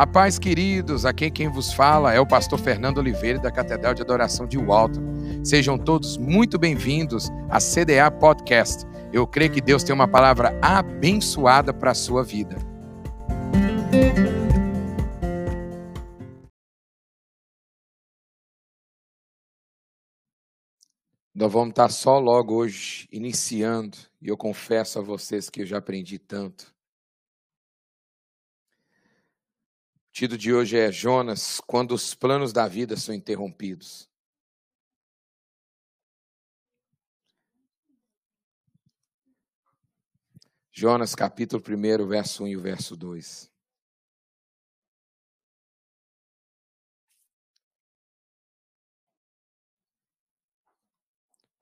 A paz, queridos, aqui quem vos fala é o pastor Fernando Oliveira da Catedral de Adoração de Walton. Sejam todos muito bem-vindos à CDA Podcast. Eu creio que Deus tem uma palavra abençoada para a sua vida. Nós vamos estar só logo hoje iniciando, e eu confesso a vocês que eu já aprendi tanto. O título de hoje é Jonas, quando os planos da vida são interrompidos. Jonas, capítulo 1, verso 1 e verso 2.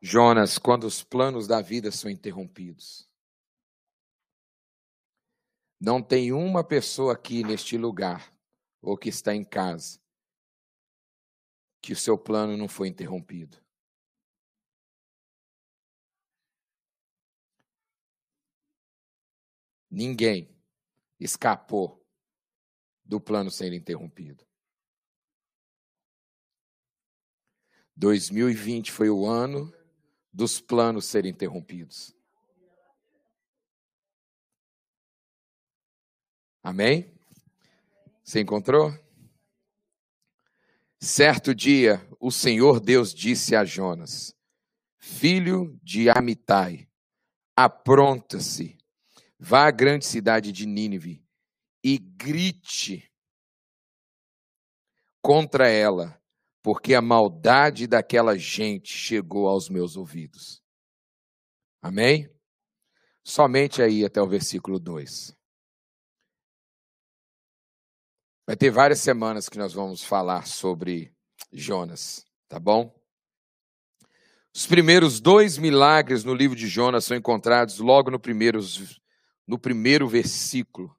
Jonas, quando os planos da vida são interrompidos. Não tem uma pessoa aqui neste lugar ou que está em casa, que o seu plano não foi interrompido. Ninguém escapou do plano ser interrompido. 2020 foi o ano dos planos serem interrompidos. Amém? Você encontrou? Certo dia, o Senhor Deus disse a Jonas: Filho de Amitai, apronta-se, vá à grande cidade de Nínive e grite contra ela, porque a maldade daquela gente chegou aos meus ouvidos. Amém? Somente aí até o versículo 2. Vai ter várias semanas que nós vamos falar sobre Jonas, tá bom? Os primeiros dois milagres no livro de Jonas são encontrados logo no primeiro, no primeiro versículo,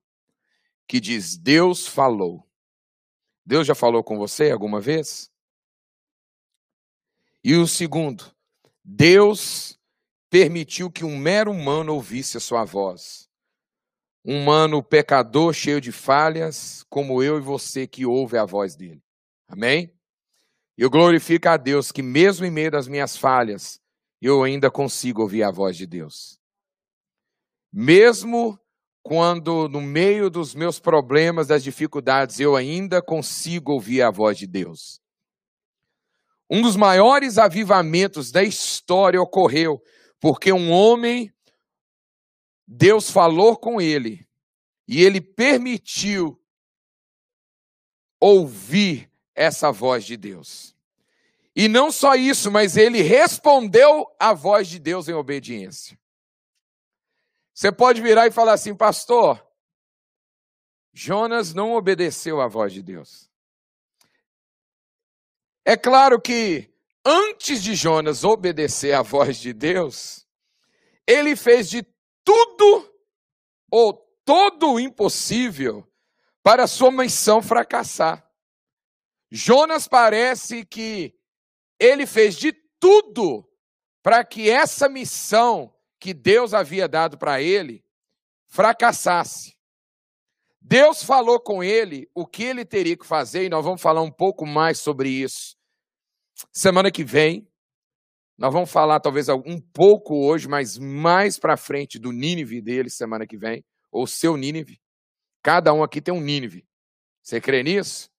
que diz: Deus falou. Deus já falou com você alguma vez? E o segundo, Deus permitiu que um mero humano ouvisse a sua voz humano pecador, cheio de falhas, como eu e você que ouve a voz dele. Amém? Eu glorifico a Deus que, mesmo em meio das minhas falhas, eu ainda consigo ouvir a voz de Deus. Mesmo quando, no meio dos meus problemas, das dificuldades, eu ainda consigo ouvir a voz de Deus. Um dos maiores avivamentos da história ocorreu porque um homem Deus falou com ele e ele permitiu ouvir essa voz de Deus. E não só isso, mas ele respondeu à voz de Deus em obediência. Você pode virar e falar assim, pastor, Jonas não obedeceu à voz de Deus. É claro que antes de Jonas obedecer à voz de Deus, ele fez de tudo ou todo o impossível para sua missão fracassar. Jonas parece que ele fez de tudo para que essa missão que Deus havia dado para ele fracassasse. Deus falou com ele o que ele teria que fazer, e nós vamos falar um pouco mais sobre isso. Semana que vem, nós vamos falar talvez um pouco hoje, mas mais para frente do Nínive dele semana que vem, ou seu Nínive. Cada um aqui tem um Nínive. Você crê nisso?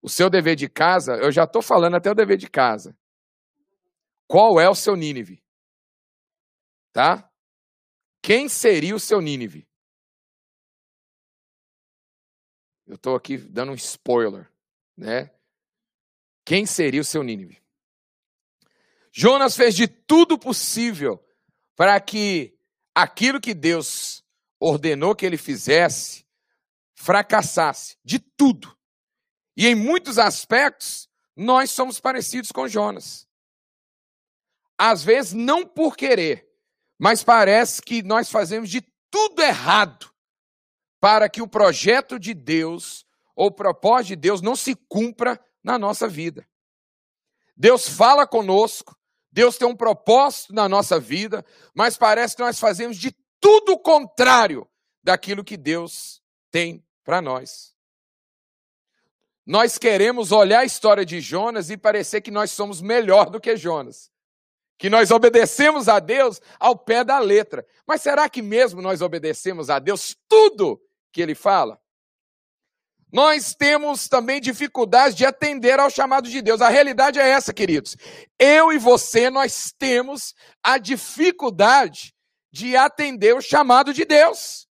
O seu dever de casa, eu já estou falando até o dever de casa. Qual é o seu Nínive? Tá? Quem seria o seu Nínive? Eu estou aqui dando um spoiler, né? Quem seria o seu Nínive? Jonas fez de tudo possível para que aquilo que Deus ordenou que ele fizesse fracassasse, de tudo. E em muitos aspectos, nós somos parecidos com Jonas. Às vezes, não por querer, mas parece que nós fazemos de tudo errado para que o projeto de Deus ou o propósito de Deus não se cumpra na nossa vida. Deus fala conosco, Deus tem um propósito na nossa vida, mas parece que nós fazemos de tudo o contrário daquilo que Deus tem para nós. nós queremos olhar a história de Jonas e parecer que nós somos melhor do que Jonas. Que nós obedecemos a Deus ao pé da letra. Mas será que mesmo nós obedecemos a Deus tudo que ele fala? Nós temos também dificuldades de atender ao chamado de Deus. A realidade é essa, queridos. Eu e você, nós temos a dificuldade de atender o chamado de Deus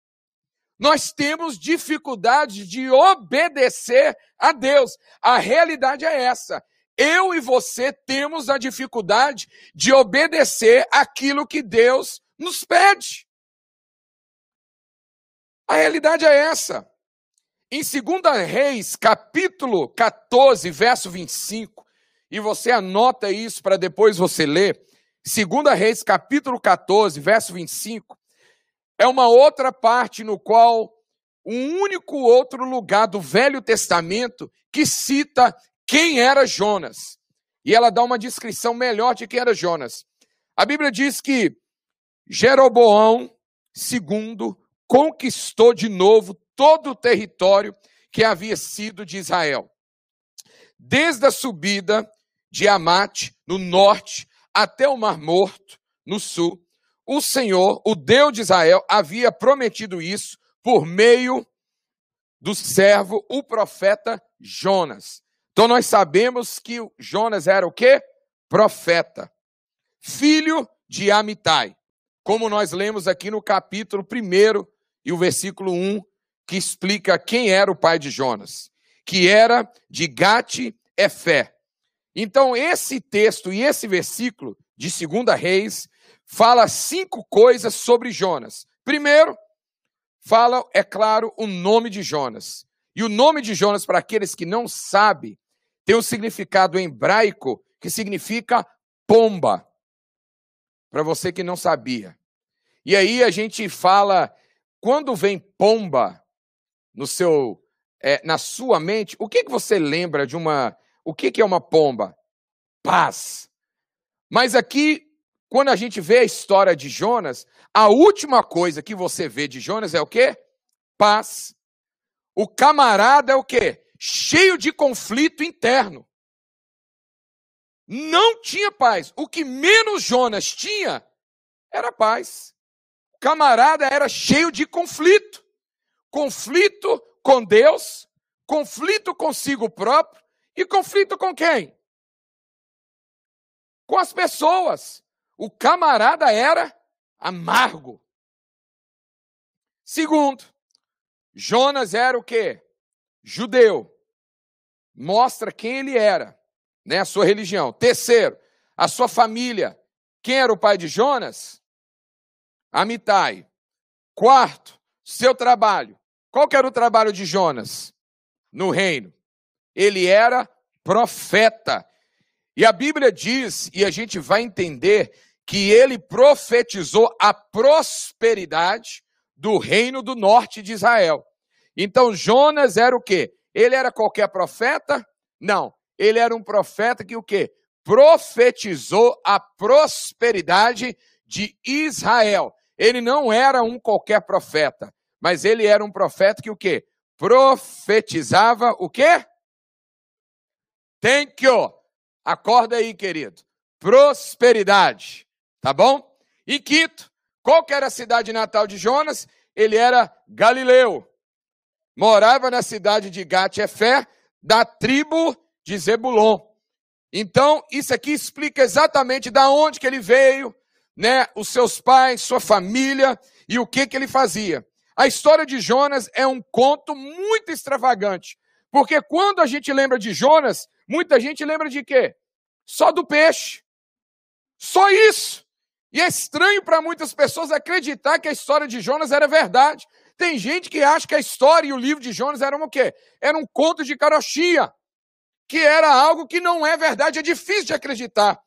nós temos dificuldade de obedecer a Deus. A realidade é essa. Eu e você temos a dificuldade de obedecer aquilo que Deus nos pede. A realidade é essa. Em 2 Reis, capítulo 14, verso 25, e você anota isso para depois você ler. 2 Reis, capítulo 14, verso 25, é uma outra parte no qual um único outro lugar do Velho Testamento que cita quem era Jonas. E ela dá uma descrição melhor de quem era Jonas. A Bíblia diz que Jeroboão II conquistou de novo todo o território que havia sido de Israel. Desde a subida de Amate, no norte, até o Mar Morto, no sul, o Senhor, o Deus de Israel, havia prometido isso por meio do servo, o profeta Jonas. Então nós sabemos que Jonas era o quê? Profeta. Filho de Amitai. Como nós lemos aqui no capítulo 1 e o versículo 1, que explica quem era o pai de Jonas, que era de Gate Efé. Então esse texto e esse versículo de 2 Reis fala cinco coisas sobre Jonas. Primeiro, fala, é claro, o nome de Jonas. E o nome de Jonas, para aqueles que não sabem, tem um significado hebraico que significa pomba. Para você que não sabia. E aí a gente fala, quando vem pomba no seu, é, na sua mente, o que, que você lembra de uma. O que, que é uma pomba? Paz. Mas aqui quando a gente vê a história de Jonas, a última coisa que você vê de Jonas é o quê? Paz. O camarada é o quê? Cheio de conflito interno. Não tinha paz. O que menos Jonas tinha era paz. O camarada era cheio de conflito. Conflito com Deus, conflito consigo próprio e conflito com quem? Com as pessoas. O camarada era amargo. Segundo, Jonas era o quê? Judeu. Mostra quem ele era, né? A sua religião. Terceiro, a sua família. Quem era o pai de Jonas? Amitai. Quarto, seu trabalho. Qual que era o trabalho de Jonas no reino? Ele era profeta. E a Bíblia diz, e a gente vai entender que ele profetizou a prosperidade do reino do norte de Israel. Então Jonas era o quê? Ele era qualquer profeta? Não. Ele era um profeta que o quê? Profetizou a prosperidade de Israel. Ele não era um qualquer profeta, mas ele era um profeta que o quê? Profetizava o quê? Thank you. Acorda aí, querido. Prosperidade. Tá bom? E quinto, qual que era a cidade natal de Jonas? Ele era Galileu. Morava na cidade de Gat-Efé, da tribo de Zebulon. Então, isso aqui explica exatamente da onde que ele veio, né, os seus pais, sua família e o que que ele fazia. A história de Jonas é um conto muito extravagante, porque quando a gente lembra de Jonas, muita gente lembra de quê? Só do peixe. Só isso. E é estranho para muitas pessoas acreditar que a história de Jonas era verdade. Tem gente que acha que a história e o livro de Jonas eram o quê? Era um conto de carochinha, que era algo que não é verdade, é difícil de acreditar.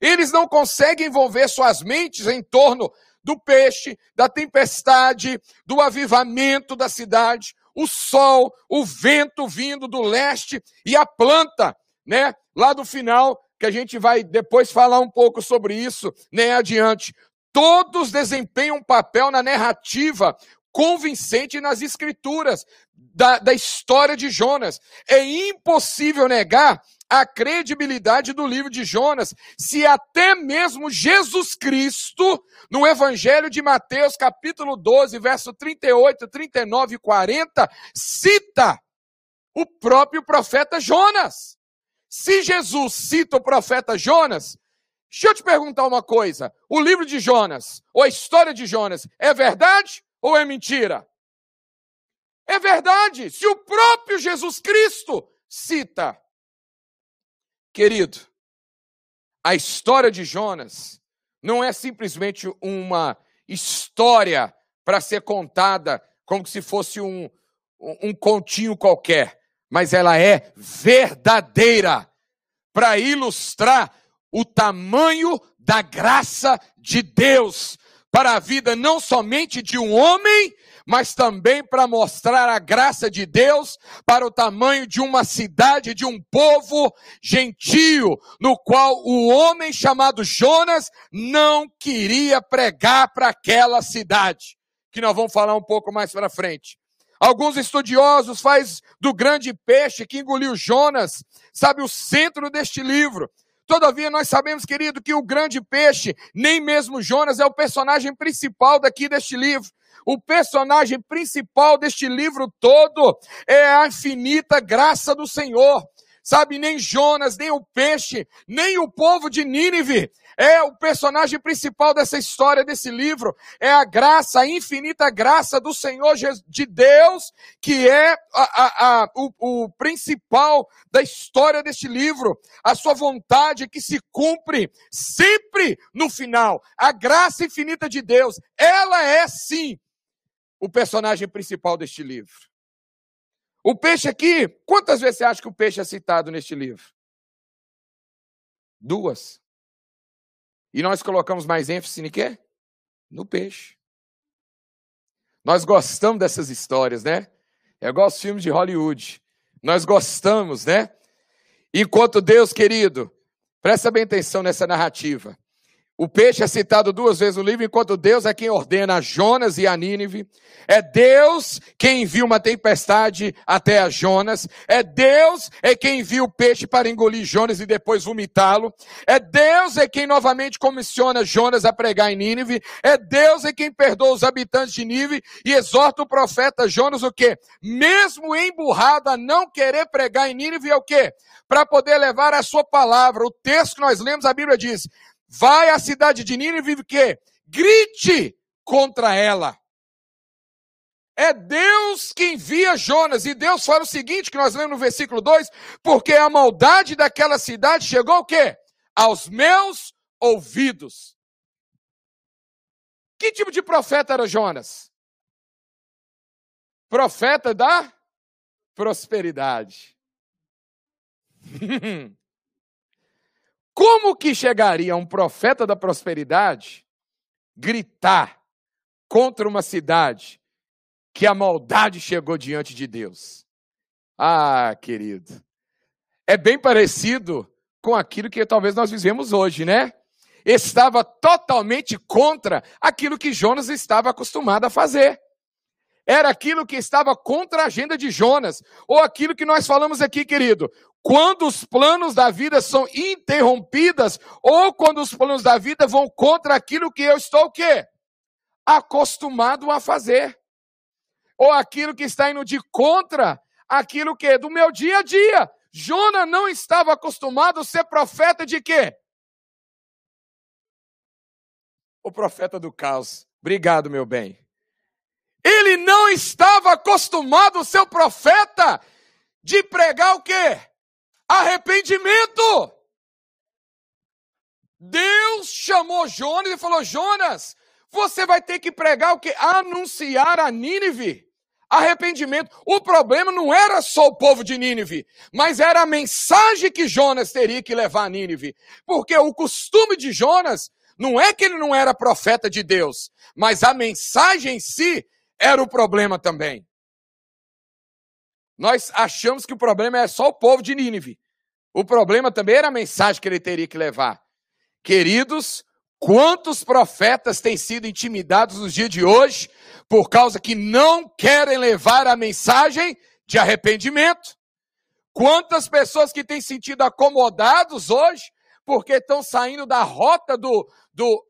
Eles não conseguem envolver suas mentes em torno do peixe, da tempestade, do avivamento da cidade, o sol, o vento vindo do leste e a planta, né? Lá do final que a gente vai depois falar um pouco sobre isso, nem adiante. Todos desempenham um papel na narrativa convincente nas escrituras da, da história de Jonas. É impossível negar a credibilidade do livro de Jonas, se até mesmo Jesus Cristo, no Evangelho de Mateus, capítulo 12, verso 38, 39 e 40, cita o próprio profeta Jonas. Se Jesus cita o profeta Jonas, deixa eu te perguntar uma coisa: o livro de Jonas, ou a história de Jonas, é verdade ou é mentira? É verdade, se o próprio Jesus Cristo cita. Querido, a história de Jonas não é simplesmente uma história para ser contada como se fosse um, um continho qualquer, mas ela é verdadeira para ilustrar o tamanho da graça de Deus para a vida não somente de um homem, mas também para mostrar a graça de Deus para o tamanho de uma cidade, de um povo gentio, no qual o homem chamado Jonas não queria pregar para aquela cidade, que nós vamos falar um pouco mais para frente. Alguns estudiosos faz do grande peixe que engoliu Jonas, sabe, o centro deste livro. Todavia, nós sabemos, querido, que o grande peixe, nem mesmo Jonas, é o personagem principal daqui deste livro. O personagem principal deste livro todo é a infinita graça do Senhor. Sabe, nem Jonas, nem o peixe, nem o povo de Nínive é o personagem principal dessa história, desse livro. É a graça, a infinita graça do Senhor de Deus, que é a, a, a, o, o principal da história deste livro. A sua vontade que se cumpre sempre no final. A graça infinita de Deus, ela é sim o personagem principal deste livro. O peixe aqui, quantas vezes você acha que o peixe é citado neste livro? Duas. E nós colocamos mais ênfase em quê? No peixe. Nós gostamos dessas histórias, né? É igual os filmes de Hollywood. Nós gostamos, né? Enquanto Deus, querido, presta bem atenção nessa narrativa. O peixe é citado duas vezes no livro, enquanto Deus é quem ordena a Jonas e a Nínive. É Deus quem envia uma tempestade até a Jonas. É Deus é quem envia o peixe para engolir Jonas e depois vomitá-lo. É Deus é quem novamente comissiona Jonas a pregar em Nínive. É Deus é quem perdoa os habitantes de Nínive e exorta o profeta Jonas o quê? Mesmo emburrado a não querer pregar em Nínive é o quê? Para poder levar a sua palavra. O texto que nós lemos, a Bíblia diz: Vai à cidade de Nínive e que grite contra ela. É Deus que envia Jonas, e Deus fala o seguinte, que nós lemos no versículo 2, porque a maldade daquela cidade chegou o quê? Aos meus ouvidos. Que tipo de profeta era Jonas? Profeta da prosperidade. Como que chegaria um profeta da prosperidade gritar contra uma cidade que a maldade chegou diante de Deus? Ah, querido, é bem parecido com aquilo que talvez nós vivemos hoje, né? Estava totalmente contra aquilo que Jonas estava acostumado a fazer era aquilo que estava contra a agenda de Jonas, ou aquilo que nós falamos aqui, querido. Quando os planos da vida são interrompidos, ou quando os planos da vida vão contra aquilo que eu estou o quê? Acostumado a fazer. Ou aquilo que está indo de contra aquilo que é do meu dia a dia. Jonas não estava acostumado a ser profeta de quê? O profeta do caos. Obrigado, meu bem. Ele não estava acostumado, seu profeta, de pregar o quê? Arrependimento. Deus chamou Jonas e falou: Jonas, você vai ter que pregar o que? Anunciar a Nínive. Arrependimento. O problema não era só o povo de Nínive, mas era a mensagem que Jonas teria que levar a Nínive. Porque o costume de Jonas não é que ele não era profeta de Deus, mas a mensagem em si era o problema também. Nós achamos que o problema é só o povo de Nínive. O problema também era a mensagem que ele teria que levar. Queridos, Quantos profetas têm sido intimidados nos dias de hoje por causa que não querem levar a mensagem de arrependimento? Quantas pessoas que têm sentido acomodados hoje porque estão saindo da rota do, do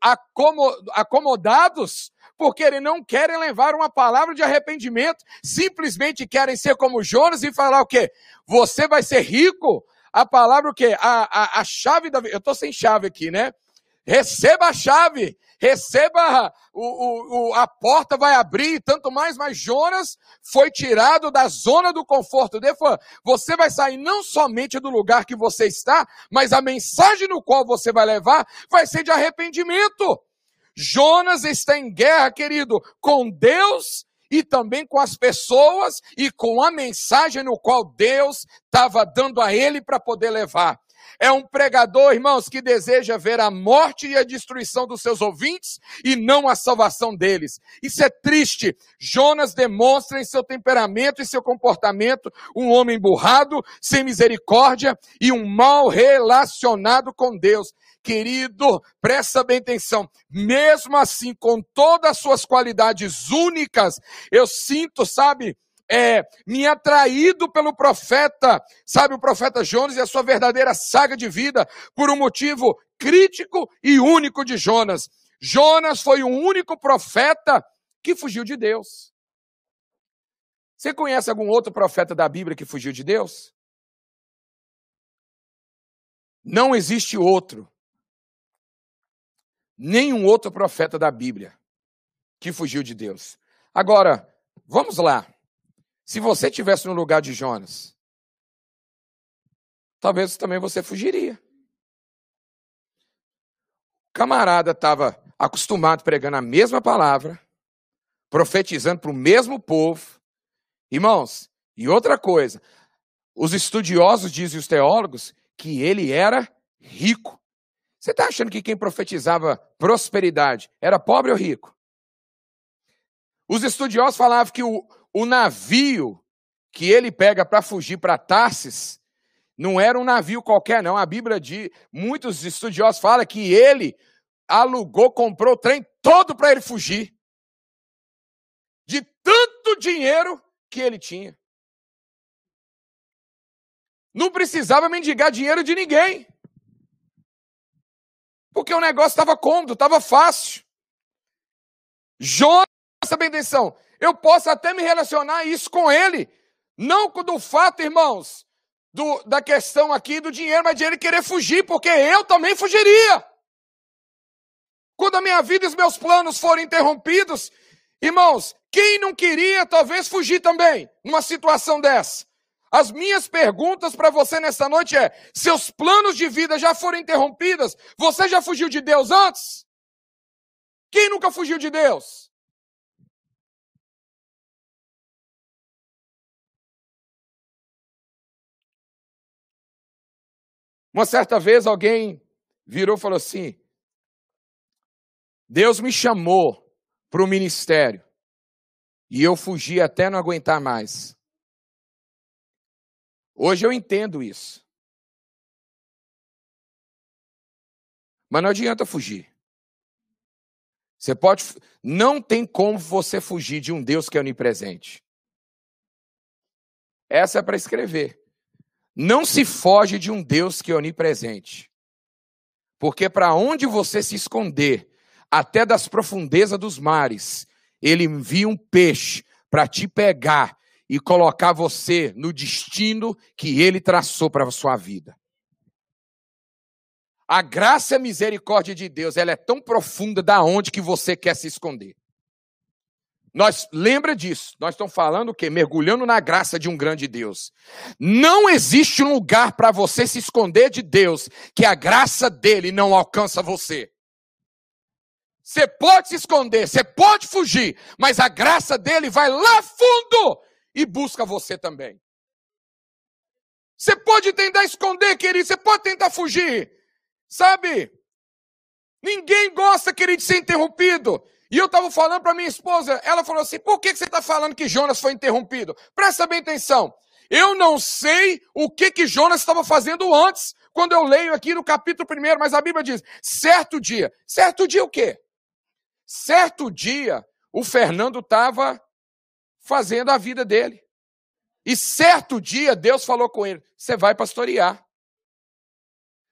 acomodados porque eles não querem levar uma palavra de arrependimento, simplesmente querem ser como Jonas e falar o quê? Você vai ser rico? A palavra o quê? A, a, a chave da. Eu estou sem chave aqui, né? Receba a chave, receba o, o, a porta vai abrir, tanto mais, mas Jonas foi tirado da zona do conforto dele. Você vai sair não somente do lugar que você está, mas a mensagem no qual você vai levar vai ser de arrependimento. Jonas está em guerra, querido, com Deus e também com as pessoas e com a mensagem no qual Deus estava dando a ele para poder levar. É um pregador, irmãos, que deseja ver a morte e a destruição dos seus ouvintes e não a salvação deles. Isso é triste. Jonas demonstra em seu temperamento e seu comportamento um homem burrado, sem misericórdia e um mal relacionado com Deus. Querido, presta bem atenção. Mesmo assim, com todas as suas qualidades únicas, eu sinto, sabe, é, me atraído pelo profeta, sabe, o profeta Jonas e a sua verdadeira saga de vida, por um motivo crítico e único de Jonas. Jonas foi o único profeta que fugiu de Deus. Você conhece algum outro profeta da Bíblia que fugiu de Deus? Não existe outro nenhum outro profeta da Bíblia que fugiu de Deus. Agora, vamos lá. Se você estivesse no lugar de Jonas, talvez também você fugiria. O camarada estava acostumado pregando a mesma palavra, profetizando para o mesmo povo. Irmãos, e outra coisa, os estudiosos dizem os teólogos que ele era rico. Você está achando que quem profetizava prosperidade era pobre ou rico? Os estudiosos falavam que o, o navio que ele pega para fugir para Tarsis não era um navio qualquer, não. A Bíblia diz, muitos estudiosos falam que ele alugou, comprou o trem todo para ele fugir. De tanto dinheiro que ele tinha. Não precisava mendigar dinheiro de ninguém. Porque o negócio estava cômodo, estava fácil. Jonas, presta bem atenção, eu posso até me relacionar isso com ele. Não do fato, irmãos, do, da questão aqui do dinheiro, mas de ele querer fugir, porque eu também fugiria. Quando a minha vida e os meus planos forem interrompidos, irmãos, quem não queria talvez fugir também numa situação dessa? As minhas perguntas para você nessa noite é: seus planos de vida já foram interrompidos? Você já fugiu de Deus antes? Quem nunca fugiu de Deus? Uma certa vez alguém virou e falou assim: Deus me chamou para o ministério e eu fugi até não aguentar mais. Hoje eu entendo isso. Mas não adianta fugir. Você pode. Não tem como você fugir de um Deus que é onipresente. Essa é para escrever. Não se foge de um Deus que é onipresente. Porque para onde você se esconder, até das profundezas dos mares, ele envia um peixe para te pegar e colocar você no destino que ele traçou para a sua vida. A graça e a misericórdia de Deus, ela é tão profunda da onde que você quer se esconder. Nós lembra disso. Nós estamos falando o quê? Mergulhando na graça de um grande Deus. Não existe um lugar para você se esconder de Deus que a graça dele não alcança você. Você pode se esconder, você pode fugir, mas a graça dele vai lá fundo e busca você também. Você pode tentar esconder, querido, você pode tentar fugir, sabe? Ninguém gosta, querido, de ser interrompido. E eu estava falando para minha esposa, ela falou assim: por que, que você está falando que Jonas foi interrompido? Presta bem atenção. Eu não sei o que, que Jonas estava fazendo antes, quando eu leio aqui no capítulo 1, mas a Bíblia diz: certo dia. Certo dia o quê? Certo dia, o Fernando estava fazendo a vida dele. E certo dia, Deus falou com ele: você vai pastorear.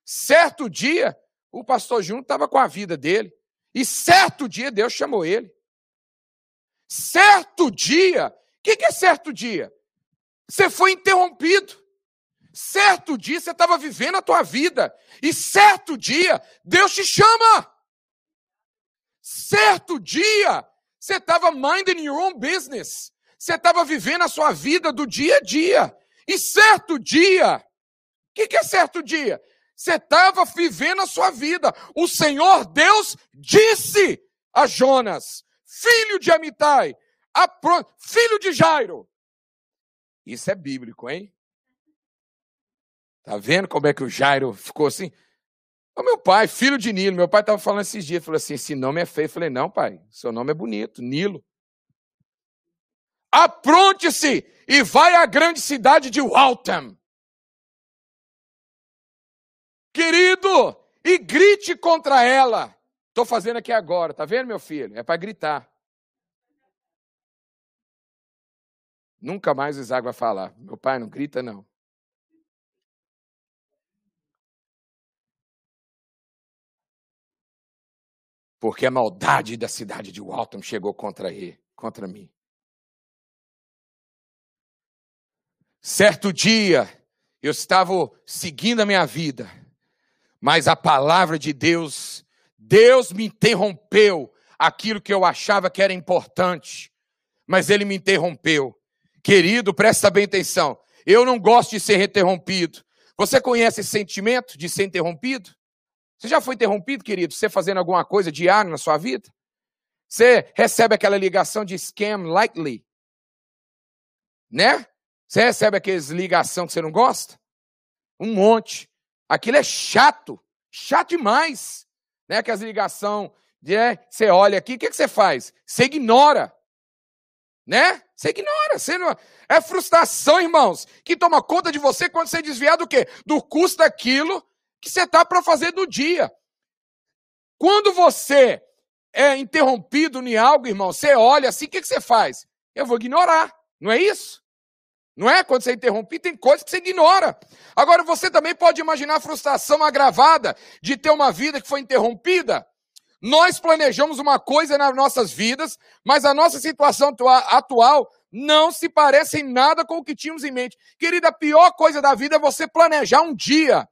Certo dia, o pastor Júnior estava com a vida dele. E certo dia, Deus chamou ele. Certo dia, o que, que é certo dia? Você foi interrompido. Certo dia você estava vivendo a tua vida. E certo dia, Deus te chama. Certo dia, você estava minding your own business. Você estava vivendo a sua vida do dia a dia. E certo dia, o que, que é certo dia? Você estava vivendo a sua vida. O Senhor Deus disse a Jonas: filho de Amitai, filho de Jairo. Isso é bíblico, hein? Tá vendo como é que o Jairo ficou assim? O meu pai, filho de Nilo, meu pai estava falando esses dias, falou assim: esse nome é feio. Eu falei: não, pai, seu nome é bonito, Nilo. Apronte-se e vai à grande cidade de Waltham. Querido, e grite contra ela. Estou fazendo aqui agora, tá vendo, meu filho? É para gritar. Nunca mais o Isaac vai falar. Meu pai não grita, não. Porque a maldade da cidade de Walton chegou contra ele, contra mim. Certo dia, eu estava seguindo a minha vida, mas a palavra de Deus, Deus me interrompeu aquilo que eu achava que era importante, mas Ele me interrompeu. Querido, presta bem atenção. Eu não gosto de ser interrompido. Você conhece esse sentimento de ser interrompido? Você já foi interrompido, querido? Você fazendo alguma coisa diária na sua vida? Você recebe aquela ligação de scam likely? Né? Você recebe aquelas ligação que você não gosta? Um monte. Aquilo é chato. Chato demais. Né? Aquelas ligação, né? você olha aqui, o que, que você faz? Você ignora né? Você ignora, você não... é frustração, irmãos, que toma conta de você quando você desviar do quê? Do custo daquilo que você está para fazer do dia. Quando você é interrompido em algo, irmão, você olha assim, o que, que você faz? Eu vou ignorar, não é isso? Não é? Quando você é interrompido, tem coisas que você ignora. Agora, você também pode imaginar a frustração agravada de ter uma vida que foi interrompida nós planejamos uma coisa nas nossas vidas, mas a nossa situação atual não se parece em nada com o que tínhamos em mente. Querida, a pior coisa da vida é você planejar um dia.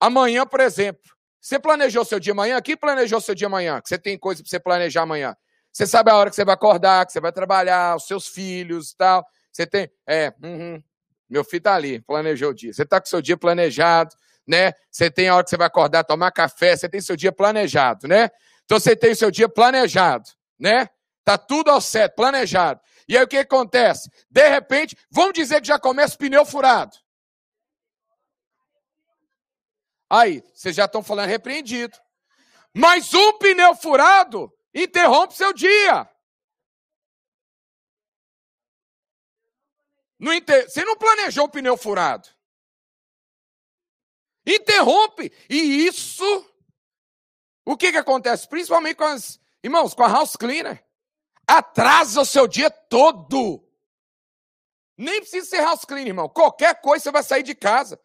Amanhã, por exemplo. Você planejou seu dia amanhã? Quem planejou seu dia amanhã? Que você tem coisa para você planejar amanhã. Você sabe a hora que você vai acordar, que você vai trabalhar, os seus filhos e tal. Você tem. É, uhum, meu filho está ali, planejou o dia. Você está com seu dia planejado né? Você tem a hora que você vai acordar, tomar café, você tem seu dia planejado, né? Então você tem o seu dia planejado, né? Tá tudo ao certo, planejado. E aí o que acontece? De repente, vamos dizer que já começa o pneu furado. Aí, vocês já estão falando repreendido. Mas um pneu furado interrompe seu dia. Inter... Você não planejou o pneu furado. Interrompe. E isso, o que, que acontece? Principalmente com as, irmãos, com a house cleaner. Atrasa o seu dia todo. Nem precisa ser house cleaner, irmão. Qualquer coisa você vai sair de casa.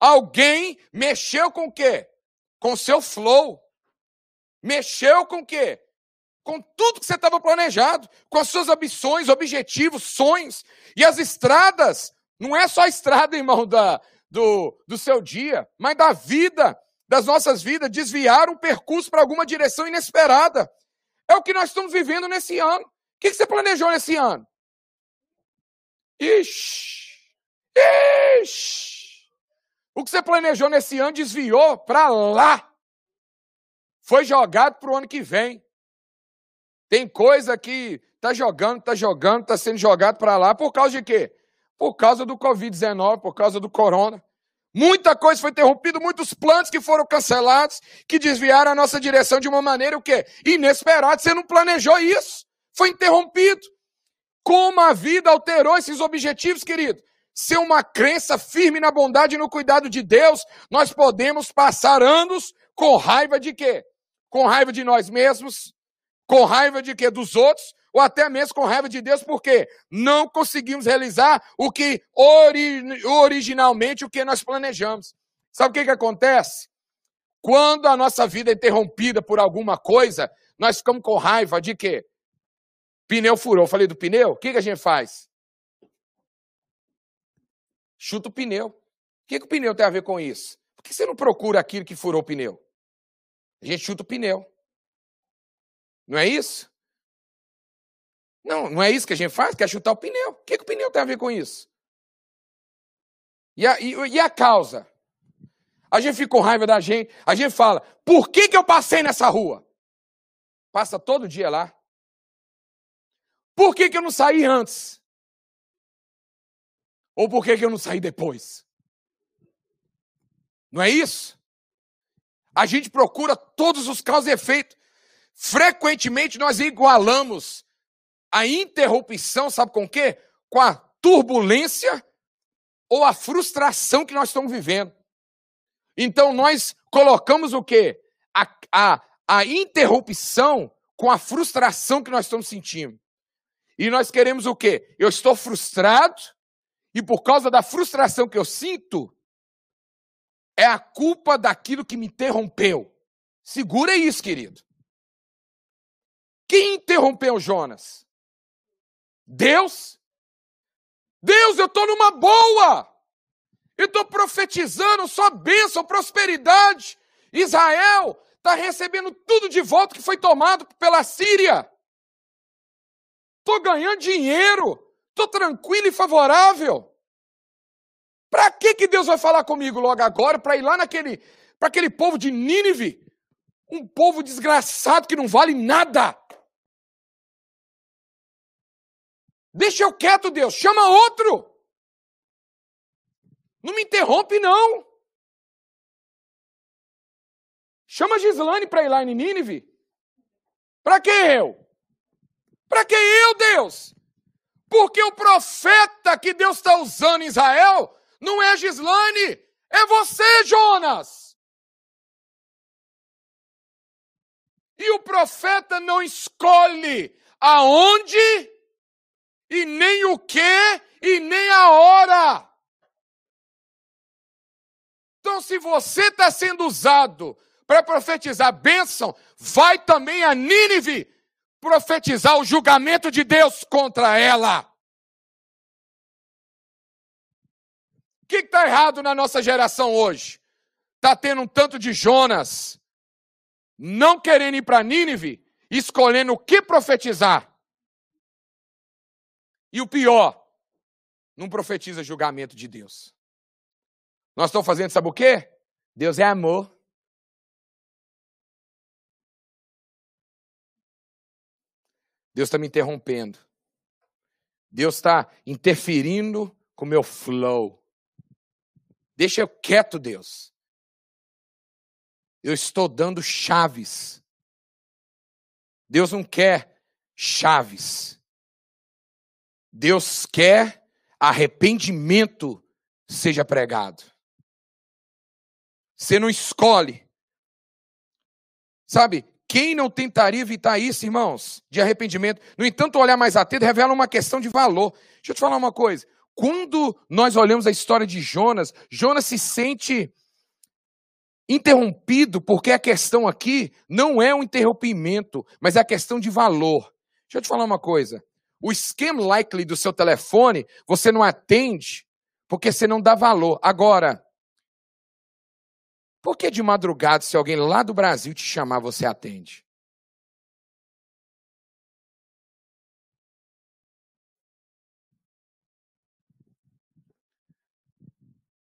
Alguém mexeu com o quê? Com seu flow. Mexeu com o quê? Com tudo que você estava planejado, com as suas ambições, objetivos, sonhos. E as estradas, não é só a estrada, irmão, da, do, do seu dia, mas da vida, das nossas vidas, desviar o percurso para alguma direção inesperada. É o que nós estamos vivendo nesse ano. O que você planejou nesse ano? Ixi! Ixi! O que você planejou nesse ano desviou para lá. Foi jogado para o ano que vem. Tem coisa que está jogando, está jogando, está sendo jogado para lá por causa de quê? por causa do Covid-19, por causa do corona. Muita coisa foi interrompida, muitos planos que foram cancelados, que desviaram a nossa direção de uma maneira o quê? Inesperada. Você não planejou isso. Foi interrompido. Como a vida alterou esses objetivos, querido? ser uma crença firme na bondade e no cuidado de Deus, nós podemos passar anos com raiva de quê? Com raiva de nós mesmos, com raiva de quê? Dos outros, ou até mesmo com raiva de Deus, porque não conseguimos realizar o que ori originalmente o que nós planejamos. Sabe o que, que acontece? Quando a nossa vida é interrompida por alguma coisa, nós ficamos com raiva de quê? Pneu furou. Eu falei do pneu? O que, que a gente faz? Chuta o pneu. O que, que o pneu tem a ver com isso? Por que você não procura aquilo que furou o pneu? A gente chuta o pneu. Não é isso? Não, não é isso que a gente faz, quer chutar o pneu. O que, que o pneu tem a ver com isso? E a, e, e a causa? A gente fica com raiva da gente, a gente fala, por que, que eu passei nessa rua? Passa todo dia lá. Por que, que eu não saí antes? Ou por que, que eu não saí depois? Não é isso? A gente procura todos os causas e efeitos. Frequentemente nós igualamos a interrupção, sabe com o quê? Com a turbulência ou a frustração que nós estamos vivendo. Então nós colocamos o quê? A, a, a interrupção com a frustração que nós estamos sentindo. E nós queremos o quê? Eu estou frustrado e por causa da frustração que eu sinto, é a culpa daquilo que me interrompeu. Segura isso, querido. Quem interrompeu Jonas? Deus? Deus, eu estou numa boa. Eu estou profetizando só bênção, prosperidade. Israel está recebendo tudo de volta que foi tomado pela Síria. Estou ganhando dinheiro. Estou tranquilo e favorável. Para que, que Deus vai falar comigo logo agora? Para ir lá naquele, para aquele povo de Nínive? Um povo desgraçado que não vale nada. Deixa eu quieto, Deus. Chama outro. Não me interrompe, não. Chama Gislane para ir lá em Nínive. Para que eu? Para que eu, Deus? Porque o profeta que Deus está usando em Israel não é Gislane, é você, Jonas. E o profeta não escolhe aonde, e nem o que, e nem a hora. Então, se você está sendo usado para profetizar bênção, vai também a Nínive profetizar o julgamento de Deus contra ela. O que está errado na nossa geração hoje? Está tendo um tanto de Jonas não querendo ir para Nínive, escolhendo o que profetizar. E o pior, não profetiza julgamento de Deus. Nós estamos fazendo, sabe o quê? Deus é amor. Deus está me interrompendo. Deus está interferindo com o meu flow. Deixa eu quieto, Deus. Eu estou dando chaves. Deus não quer chaves. Deus quer arrependimento seja pregado. Você não escolhe. Sabe, quem não tentaria evitar isso, irmãos, de arrependimento? No entanto, olhar mais atento revela uma questão de valor. Deixa eu te falar uma coisa. Quando nós olhamos a história de Jonas, Jonas se sente interrompido, porque a questão aqui não é um interrompimento, mas é a questão de valor. Deixa eu te falar uma coisa. O scam likely do seu telefone, você não atende porque você não dá valor. Agora, por que de madrugada, se alguém lá do Brasil te chamar, você atende?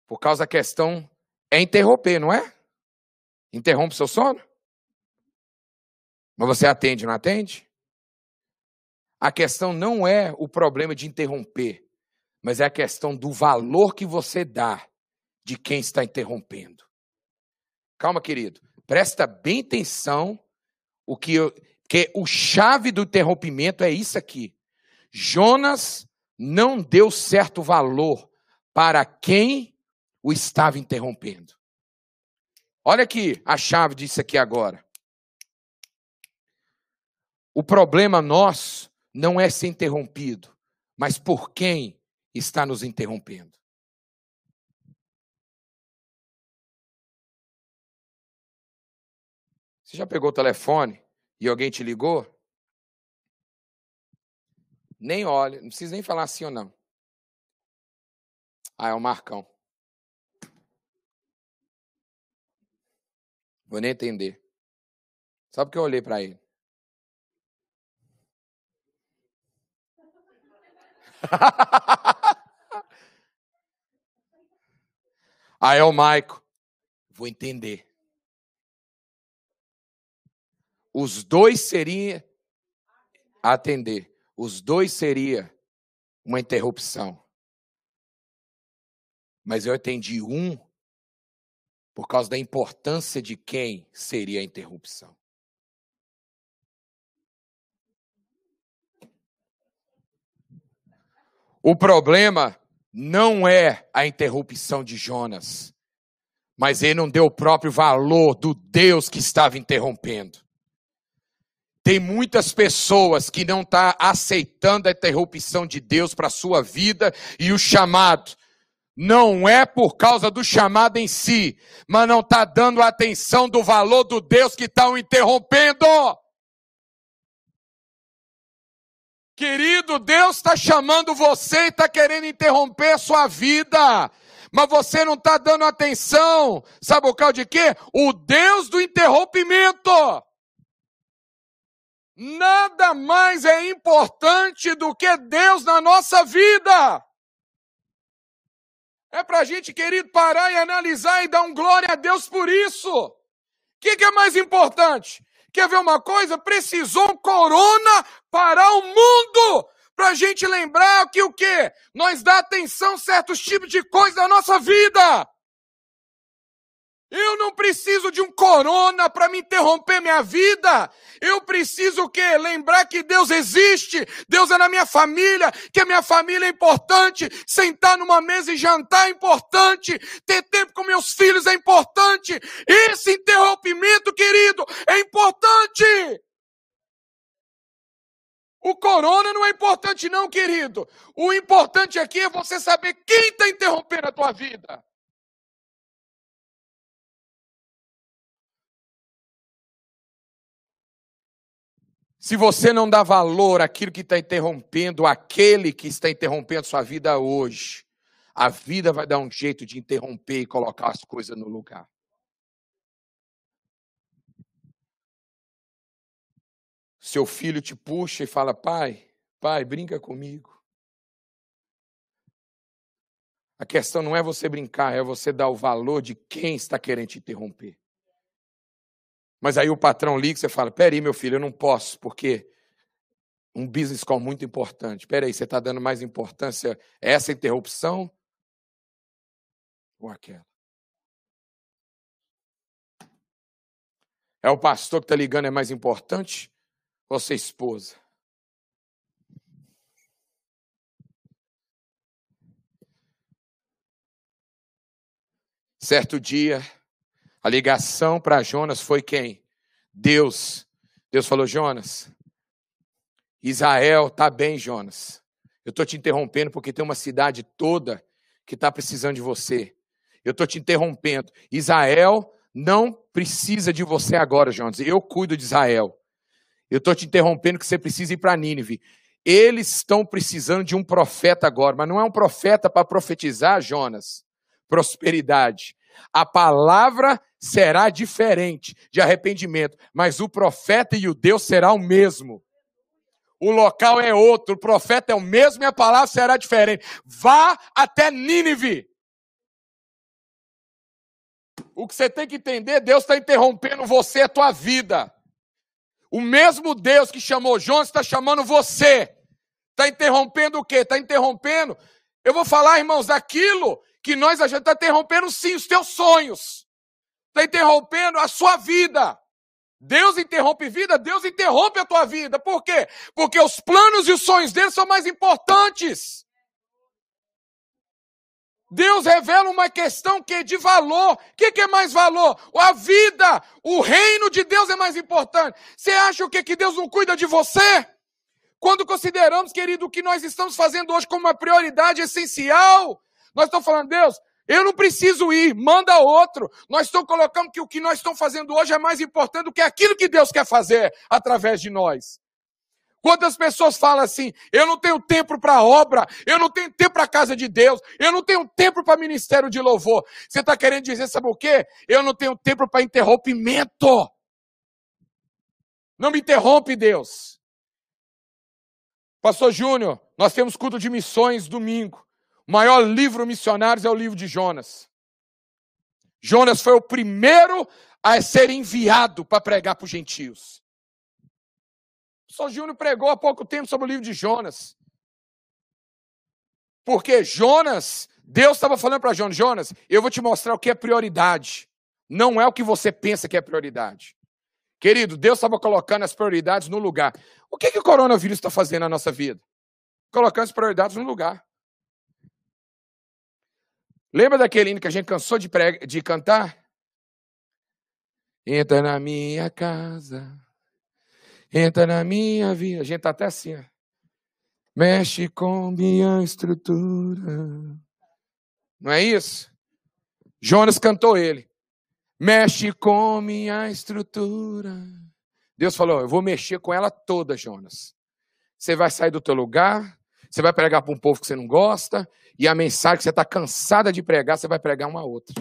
Por causa da questão é interromper, não é? Interrompe seu sono? Mas você atende, não atende? A questão não é o problema de interromper, mas é a questão do valor que você dá de quem está interrompendo. Calma, querido. Presta bem atenção o que eu, que o chave do interrompimento é isso aqui. Jonas não deu certo valor para quem o estava interrompendo. Olha aqui a chave disso aqui agora. O problema nosso não é ser interrompido, mas por quem está nos interrompendo. Você já pegou o telefone e alguém te ligou? Nem olha, não precisa nem falar sim ou não. Ah, é o Marcão. Vou nem entender. Sabe que eu olhei para ele? Ah, é o Maico. Vou entender. Os dois seriam atender. Os dois seria uma interrupção. Mas eu atendi um por causa da importância de quem seria a interrupção. O problema não é a interrupção de Jonas, mas ele não deu o próprio valor do Deus que estava interrompendo. Tem muitas pessoas que não estão tá aceitando a interrupção de Deus para a sua vida e o chamado não é por causa do chamado em si, mas não está dando atenção do valor do Deus que está o interrompendo. Querido, Deus está chamando você e está querendo interromper a sua vida, mas você não está dando atenção. Sabe o causa de quê? O Deus do interrompimento. Nada mais é importante do que Deus na nossa vida. É para a gente, querido, parar e analisar e dar um glória a Deus por isso. O que, que é mais importante? Quer ver uma coisa? Precisou um corona parar o mundo para a gente lembrar que o quê? Nós dá atenção a certos tipos de coisas da nossa vida. Eu não preciso de um corona para me interromper minha vida. Eu preciso o quê? Lembrar que Deus existe, Deus é na minha família, que a minha família é importante, sentar numa mesa e jantar é importante, ter tempo com meus filhos é importante. Esse interrompimento, querido, é importante. O corona não é importante, não, querido. O importante aqui é você saber quem está interrompendo a tua vida. Se você não dá valor àquilo que está interrompendo, aquele que está interrompendo sua vida hoje, a vida vai dar um jeito de interromper e colocar as coisas no lugar. Seu filho te puxa e fala: Pai, pai, brinca comigo. A questão não é você brincar, é você dar o valor de quem está querendo te interromper. Mas aí o patrão liga e você fala: peraí, meu filho, eu não posso, porque um business call muito importante. Peraí, você está dando mais importância a essa interrupção ou aquela? É o pastor que está ligando é mais importante ou sua esposa? Certo dia, a ligação para Jonas foi quem? Deus. Deus falou: Jonas, Israel está bem, Jonas. Eu estou te interrompendo porque tem uma cidade toda que está precisando de você. Eu estou te interrompendo. Israel não precisa de você agora, Jonas. Eu cuido de Israel. Eu estou te interrompendo que você precisa ir para Nínive. Eles estão precisando de um profeta agora, mas não é um profeta para profetizar, Jonas, prosperidade. A palavra será diferente de arrependimento, mas o profeta e o Deus será o mesmo. O local é outro, o profeta é o mesmo e a palavra será diferente. Vá até Nínive. O que você tem que entender, Deus está interrompendo você, a tua vida. O mesmo Deus que chamou Jonas está chamando você. Está interrompendo o quê? Está interrompendo. Eu vou falar, irmãos, daquilo que nós a gente está interrompendo sim os teus sonhos está interrompendo a sua vida. Deus interrompe vida, Deus interrompe a tua vida. Por quê? Porque os planos e os sonhos dele são mais importantes. Deus revela uma questão que é de valor. O que, que, é mais valor? A vida, o reino de Deus é mais importante. Você acha o que que Deus não cuida de você? Quando consideramos, querido, o que nós estamos fazendo hoje como uma prioridade essencial, nós estamos falando, Deus, eu não preciso ir, manda outro. Nós estamos colocando que o que nós estamos fazendo hoje é mais importante do que aquilo que Deus quer fazer através de nós. Quantas pessoas falam assim: eu não tenho tempo para obra, eu não tenho tempo para a casa de Deus, eu não tenho tempo para ministério de louvor. Você está querendo dizer, sabe o quê? Eu não tenho tempo para interrompimento. Não me interrompe, Deus. Pastor Júnior, nós temos culto de missões domingo. O maior livro missionários é o livro de Jonas. Jonas foi o primeiro a ser enviado para pregar para os gentios. São Júnior pregou há pouco tempo sobre o livro de Jonas. Porque Jonas, Deus estava falando para Jonas: Jonas, eu vou te mostrar o que é prioridade. Não é o que você pensa que é prioridade. Querido, Deus estava colocando as prioridades no lugar. O que, que o coronavírus está fazendo na nossa vida? Colocando as prioridades no lugar. Lembra daquele hino que a gente cansou de, prega, de cantar? Entra na minha casa entra na minha vida. A gente está até assim, ó. mexe com minha estrutura. Não é isso? Jonas cantou ele. Mexe com minha estrutura. Deus falou: Eu vou mexer com ela toda, Jonas. Você vai sair do teu lugar, você vai pregar para um povo que você não gosta, e a mensagem que você está cansada de pregar, você vai pregar uma outra.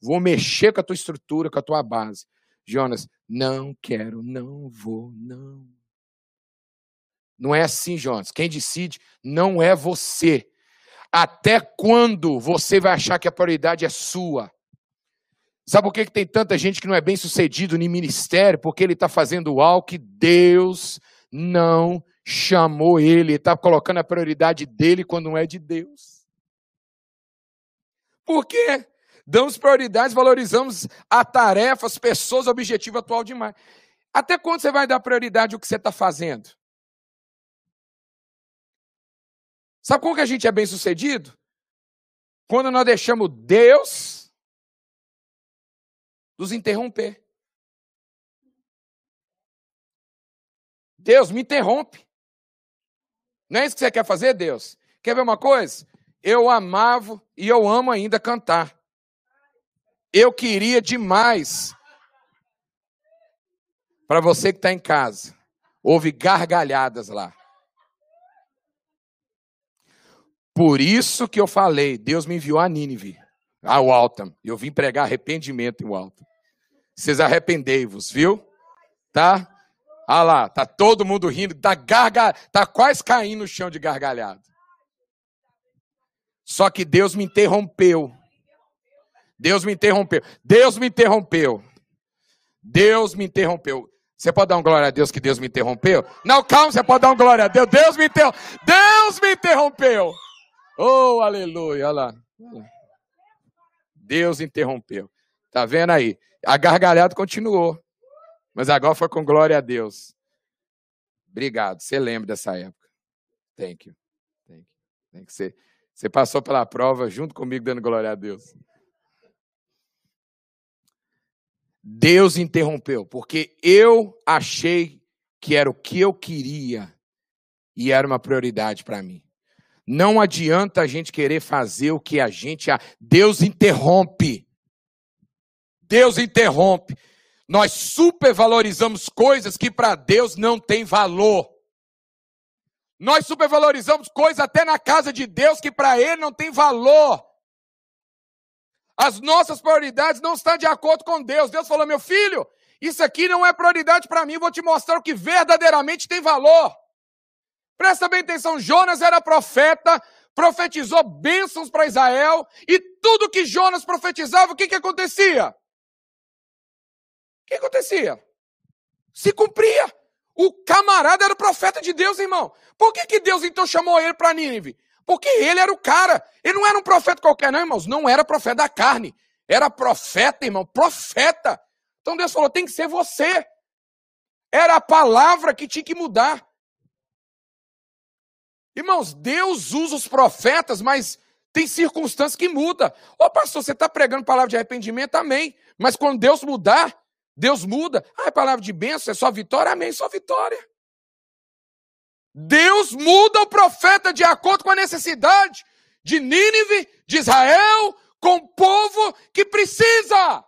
Vou mexer com a tua estrutura, com a tua base. Jonas, não quero, não vou, não. Não é assim, Jonas. Quem decide não é você. Até quando você vai achar que a prioridade é sua? Sabe por que, que tem tanta gente que não é bem sucedido no ministério? Porque ele está fazendo algo que Deus não chamou ele. Está colocando a prioridade dele quando não é de Deus. Por quê? Damos prioridades, valorizamos a tarefa, as pessoas, o objetivo atual demais. Até quando você vai dar prioridade ao que você está fazendo? Sabe como que a gente é bem sucedido? Quando nós deixamos Deus nos interromper. Deus me interrompe. Não é isso que você quer fazer, Deus? Quer ver uma coisa? Eu amava e eu amo ainda cantar. Eu queria demais. Para você que está em casa, houve gargalhadas lá. Por isso que eu falei, Deus me enviou a Nínive, ao Altam. Eu vim pregar arrependimento em Altam. Vocês arrependei-vos, viu? Tá? Ah lá, tá todo mundo rindo, tá garga, tá quase caindo no chão de gargalhada. Só que Deus me interrompeu Deus me interrompeu. Deus me interrompeu. Deus me interrompeu. Você pode dar um glória a Deus que Deus me interrompeu? Não, calma, você pode dar um glória a Deus. Deus me interrompeu. Deus me interrompeu. Oh, aleluia. Olha lá. Deus interrompeu. Tá vendo aí? A gargalhada continuou. Mas agora foi com glória a Deus. Obrigado. Você lembra dessa época. Thank you. Thank you. Tem que ser. Você passou pela prova junto comigo dando glória a Deus. Deus interrompeu, porque eu achei que era o que eu queria e era uma prioridade para mim. Não adianta a gente querer fazer o que a gente. Deus interrompe. Deus interrompe. Nós supervalorizamos coisas que para Deus não tem valor. Nós supervalorizamos coisas até na casa de Deus que para Ele não tem valor. As nossas prioridades não estão de acordo com Deus. Deus falou: meu filho, isso aqui não é prioridade para mim, vou te mostrar o que verdadeiramente tem valor. Presta bem atenção: Jonas era profeta, profetizou bênçãos para Israel, e tudo que Jonas profetizava, o que, que acontecia? Que acontecia? Se cumpria. O camarada era o profeta de Deus, irmão. Por que, que Deus então chamou ele para Nínive? Porque ele era o cara. Ele não era um profeta qualquer, não, irmãos. Não era profeta da carne. Era profeta, irmão. Profeta. Então Deus falou: tem que ser você. Era a palavra que tinha que mudar. Irmãos, Deus usa os profetas, mas Tem circunstâncias que mudam. Ô pastor, você está pregando palavra de arrependimento? Amém. Mas quando Deus mudar, Deus muda. Ah, é palavra de bênção, é só vitória? Amém, só vitória. Deus muda o profeta de acordo com a necessidade de Nínive, de Israel, com o povo que precisa.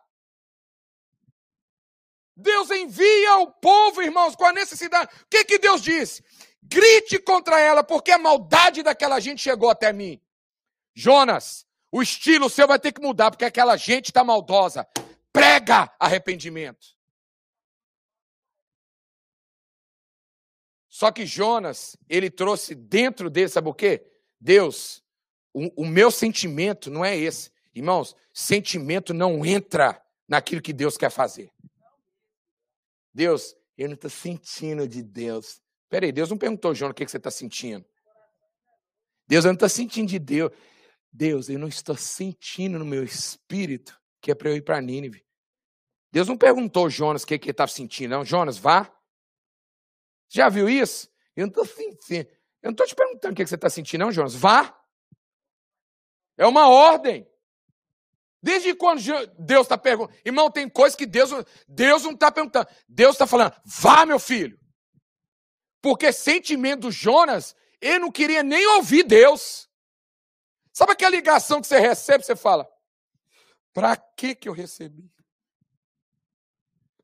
Deus envia o povo, irmãos, com a necessidade. O que, que Deus diz? Grite contra ela, porque a maldade daquela gente chegou até mim. Jonas, o estilo seu vai ter que mudar, porque aquela gente está maldosa. Prega arrependimento. Só que Jonas, ele trouxe dentro dele, sabe o quê? Deus, o, o meu sentimento não é esse. Irmãos, sentimento não entra naquilo que Deus quer fazer. Deus, eu não estou sentindo de Deus. Peraí, Deus não perguntou, Jonas, o que, que você está sentindo. Deus, eu não estou sentindo de Deus. Deus, eu não estou sentindo no meu espírito que é para eu ir para Nínive. Deus não perguntou, Jonas, o que, que ele estava sentindo. Não, Jonas, vá. Já viu isso? Eu não estou te perguntando o que, que você está sentindo, não, Jonas. Vá. É uma ordem. Desde quando Deus está perguntando. Irmão, tem coisas que Deus, Deus não está perguntando. Deus está falando, vá, meu filho. Porque sentimento do Jonas, ele não queria nem ouvir Deus. Sabe aquela ligação que você recebe, você fala, para que que eu recebi?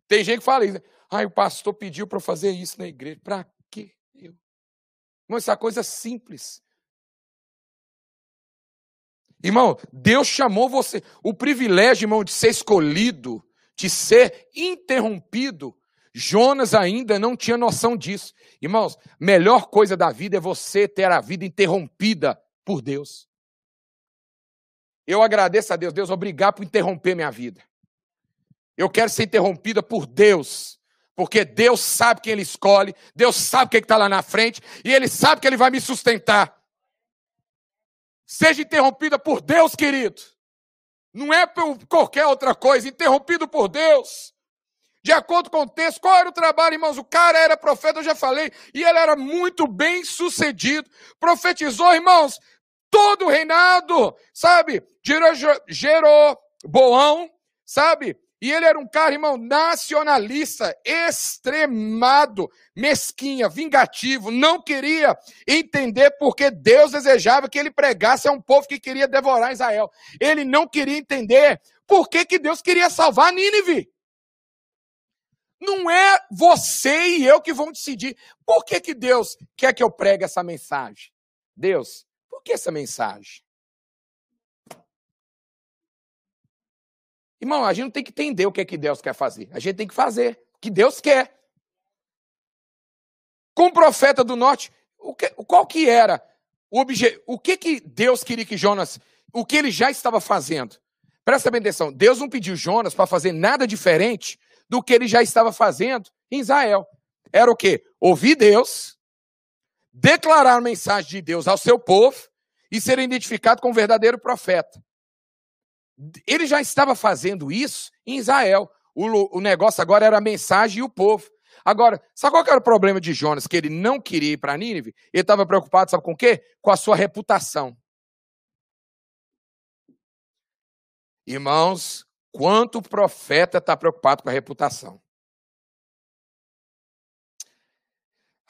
Tem gente que fala isso. Ai, o pastor pediu para fazer isso na igreja. Para que eu? Irmão, isso é coisa simples. Irmão, Deus chamou você. O privilégio, irmão, de ser escolhido, de ser interrompido. Jonas ainda não tinha noção disso. Irmãos, melhor coisa da vida é você ter a vida interrompida por Deus. Eu agradeço a Deus. Deus, obrigado por interromper minha vida. Eu quero ser interrompida por Deus. Porque Deus sabe quem Ele escolhe, Deus sabe o que está lá na frente, e Ele sabe que Ele vai me sustentar seja interrompida por Deus, querido. Não é por qualquer outra coisa, interrompido por Deus. De acordo com o texto, qual era o trabalho, irmãos? O cara era profeta, eu já falei, e ele era muito bem sucedido. Profetizou, irmãos, todo o reinado, sabe? Gerou, gerou Boão, sabe? E ele era um cara, irmão, nacionalista, extremado, mesquinha, vingativo, não queria entender porque Deus desejava que ele pregasse a um povo que queria devorar Israel. Ele não queria entender por que, que Deus queria salvar Nínive. Não é você e eu que vão decidir por que, que Deus quer que eu pregue essa mensagem. Deus, que essa mensagem? Irmão, a gente não tem que entender o que é que Deus quer fazer. A gente tem que fazer o que Deus quer. Com o profeta do norte, o que, qual que era o objeto? O que que Deus queria que Jonas, o que ele já estava fazendo? Presta bem atenção, Deus não pediu Jonas para fazer nada diferente do que ele já estava fazendo em Israel. Era o quê? Ouvir Deus, declarar a mensagem de Deus ao seu povo e ser identificado como verdadeiro profeta. Ele já estava fazendo isso em Israel. O, o negócio agora era a mensagem e o povo. Agora, sabe qual era o problema de Jonas? Que ele não queria ir para Nínive? Ele estava preocupado, sabe com o quê? Com a sua reputação. Irmãos, quanto profeta está preocupado com a reputação?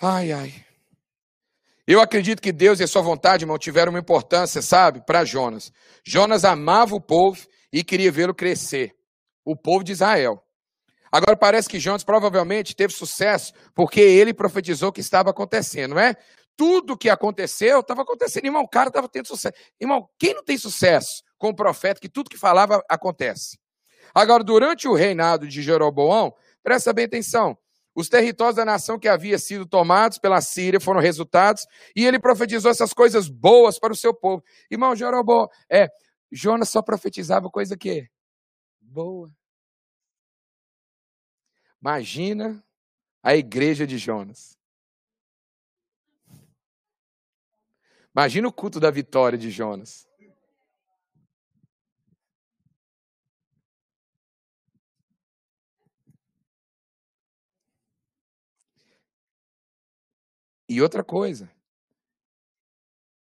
Ai, ai. Eu acredito que Deus e a sua vontade, irmão, tiveram uma importância, sabe, para Jonas. Jonas amava o povo e queria vê-lo crescer. O povo de Israel. Agora parece que Jonas provavelmente teve sucesso porque ele profetizou que estava acontecendo, não é? Tudo que aconteceu estava acontecendo. Irmão, o cara estava tendo sucesso. Irmão, quem não tem sucesso com o profeta que tudo que falava acontece? Agora, durante o reinado de Jeroboão, presta bem atenção. Os territórios da nação que havia sido tomados pela Síria foram resultados, e ele profetizou essas coisas boas para o seu povo. Irmão, Jeroboão, é, Jonas só profetizava coisa que boa. Imagina a igreja de Jonas. Imagina o culto da vitória de Jonas. E outra coisa,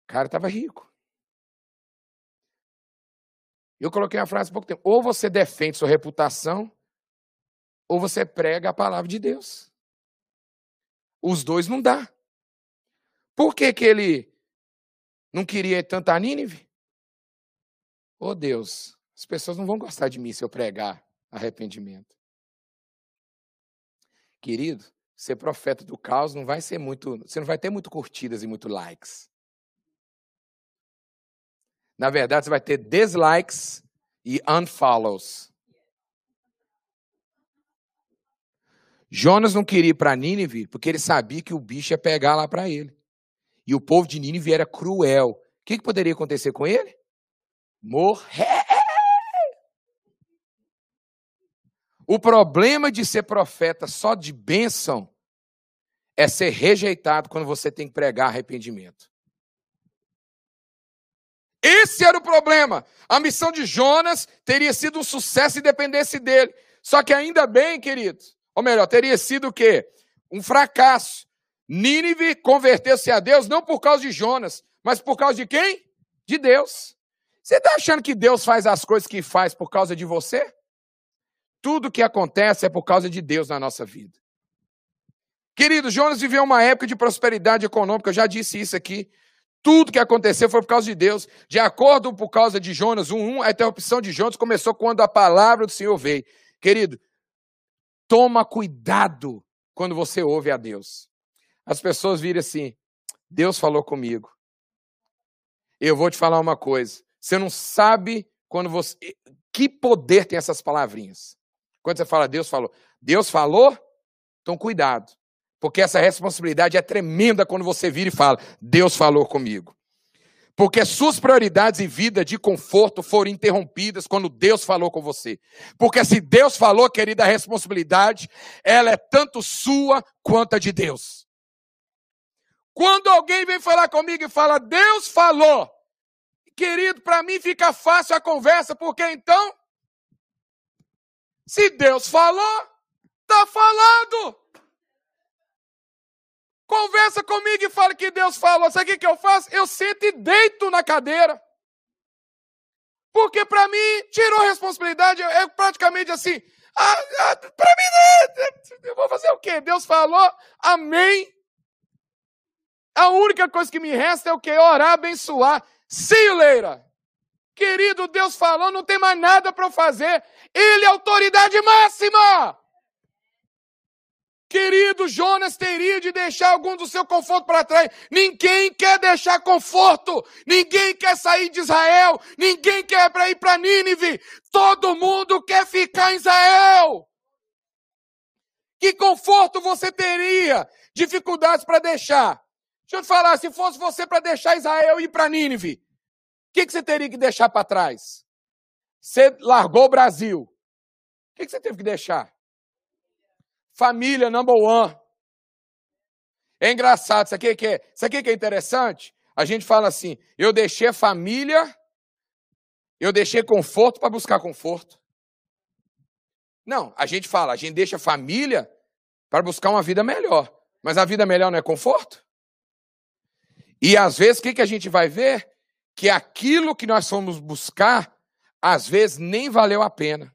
o cara estava rico. Eu coloquei uma frase há pouco tempo. Ou você defende sua reputação, ou você prega a palavra de Deus. Os dois não dá. Por que, que ele não queria tanta Nínive? Oh Deus, as pessoas não vão gostar de mim se eu pregar arrependimento. Querido, ser profeta do caos não vai ser muito. Você não vai ter muito curtidas e muito likes. Na verdade, você vai ter dislikes e unfollows. Jonas não queria ir para Nínive porque ele sabia que o bicho ia pegar lá para ele. E o povo de Nínive era cruel. O que, que poderia acontecer com ele? Morrer. O problema de ser profeta só de bênção é ser rejeitado quando você tem que pregar arrependimento. Esse era o problema. A missão de Jonas teria sido um sucesso e dependesse dele. Só que ainda bem, queridos, ou melhor, teria sido o quê? Um fracasso. Nínive converteu-se a Deus não por causa de Jonas, mas por causa de quem? De Deus. Você está achando que Deus faz as coisas que faz por causa de você? Tudo que acontece é por causa de Deus na nossa vida. Querido, Jonas viveu uma época de prosperidade econômica, eu já disse isso aqui. Tudo que aconteceu foi por causa de Deus. De acordo por causa de Jonas 1:1, a interrupção de Jonas começou quando a palavra do Senhor veio. Querido, toma cuidado quando você ouve a Deus. As pessoas viram assim: Deus falou comigo. Eu vou te falar uma coisa. Você não sabe quando você. Que poder tem essas palavrinhas? Quando você fala Deus falou, Deus falou, então cuidado. Porque essa responsabilidade é tremenda quando você vira e fala: Deus falou comigo. Porque suas prioridades em vida de conforto foram interrompidas quando Deus falou com você. Porque se Deus falou, querida, a responsabilidade, ela é tanto sua quanto a de Deus. Quando alguém vem falar comigo e fala, Deus falou, querido, para mim fica fácil a conversa, porque então se Deus falou, está falado. Conversa comigo e fala que Deus falou. Sabe o que eu faço? Eu sento e deito na cadeira. Porque para mim, tirou a responsabilidade. É praticamente assim. Ah, ah, para mim, eu vou fazer o quê? Deus falou, amém. A única coisa que me resta é o quê? Orar, abençoar. Later. Querido, Deus falou, não tem mais nada para fazer. Ele é autoridade máxima. Querido, Jonas teria de deixar algum do seu conforto para trás. Ninguém quer deixar conforto. Ninguém quer sair de Israel. Ninguém quer ir para Nínive. Todo mundo quer ficar em Israel. Que conforto você teria? Dificuldades para deixar. Deixa eu te falar, se fosse você para deixar Israel ir para Nínive, que, que você teria que deixar para trás? Você largou o Brasil. O que, que você teve que deixar? Família number one. É engraçado, isso aqui, que é, isso aqui que é interessante. A gente fala assim: eu deixei família, eu deixei conforto para buscar conforto. Não, a gente fala, a gente deixa família para buscar uma vida melhor. Mas a vida melhor não é conforto? E às vezes o que, que a gente vai ver? Que aquilo que nós fomos buscar, às vezes nem valeu a pena.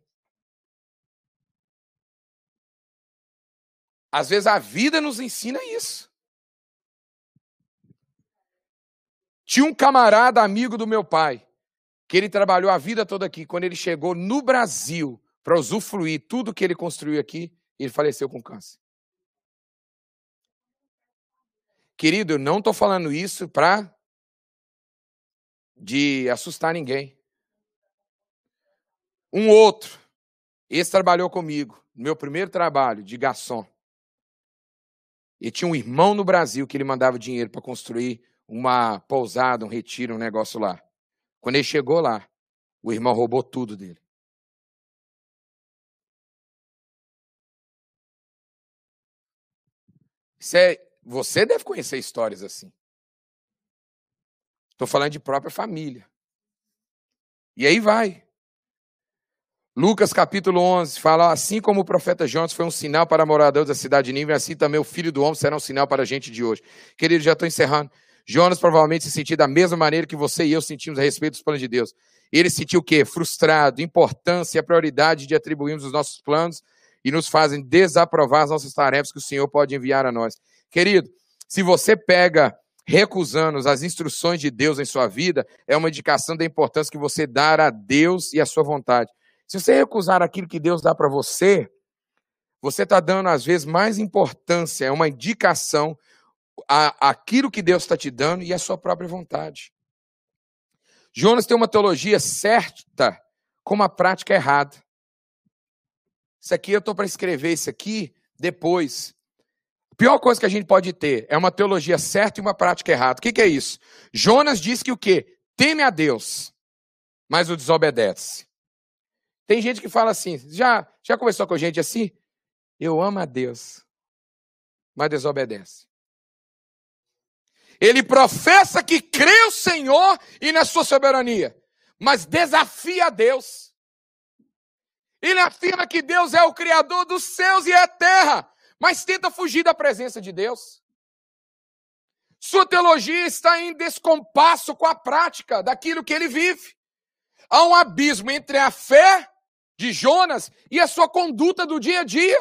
Às vezes a vida nos ensina isso. Tinha um camarada amigo do meu pai, que ele trabalhou a vida toda aqui. Quando ele chegou no Brasil para usufruir tudo que ele construiu aqui, ele faleceu com câncer. Querido, eu não estou falando isso para de assustar ninguém. Um outro, esse trabalhou comigo, no meu primeiro trabalho de garçom. E tinha um irmão no Brasil que ele mandava dinheiro para construir uma pousada, um retiro, um negócio lá. Quando ele chegou lá, o irmão roubou tudo dele. É, você deve conhecer histórias assim. Estou falando de própria família. E aí vai. Lucas capítulo 11 fala: Assim como o profeta Jonas foi um sinal para moradores da cidade de Nínive, assim também o filho do homem será um sinal para a gente de hoje. Querido, já estou encerrando. Jonas provavelmente se sentia da mesma maneira que você e eu sentimos a respeito dos planos de Deus. Ele sentiu o quê? Frustrado, importância e a prioridade de atribuirmos os nossos planos e nos fazem desaprovar as nossas tarefas que o Senhor pode enviar a nós. Querido, se você pega recusando as instruções de Deus em sua vida, é uma indicação da importância que você dá a Deus e a sua vontade. Se você recusar aquilo que Deus dá para você, você está dando, às vezes, mais importância, é uma indicação a, aquilo que Deus está te dando e a sua própria vontade. Jonas tem uma teologia certa com uma prática errada. Isso aqui eu estou para escrever isso aqui depois. Pior coisa que a gente pode ter é uma teologia certa e uma prática errada. O que, que é isso? Jonas diz que o quê? Teme a Deus, mas o desobedece. Tem gente que fala assim, já, já conversou com gente assim? Eu amo a Deus, mas desobedece. Ele professa que crê o Senhor e na sua soberania, mas desafia a Deus. Ele afirma que Deus é o Criador dos céus e a terra, mas tenta fugir da presença de Deus. Sua teologia está em descompasso com a prática daquilo que ele vive. Há um abismo entre a fé de Jonas e a sua conduta do dia a dia.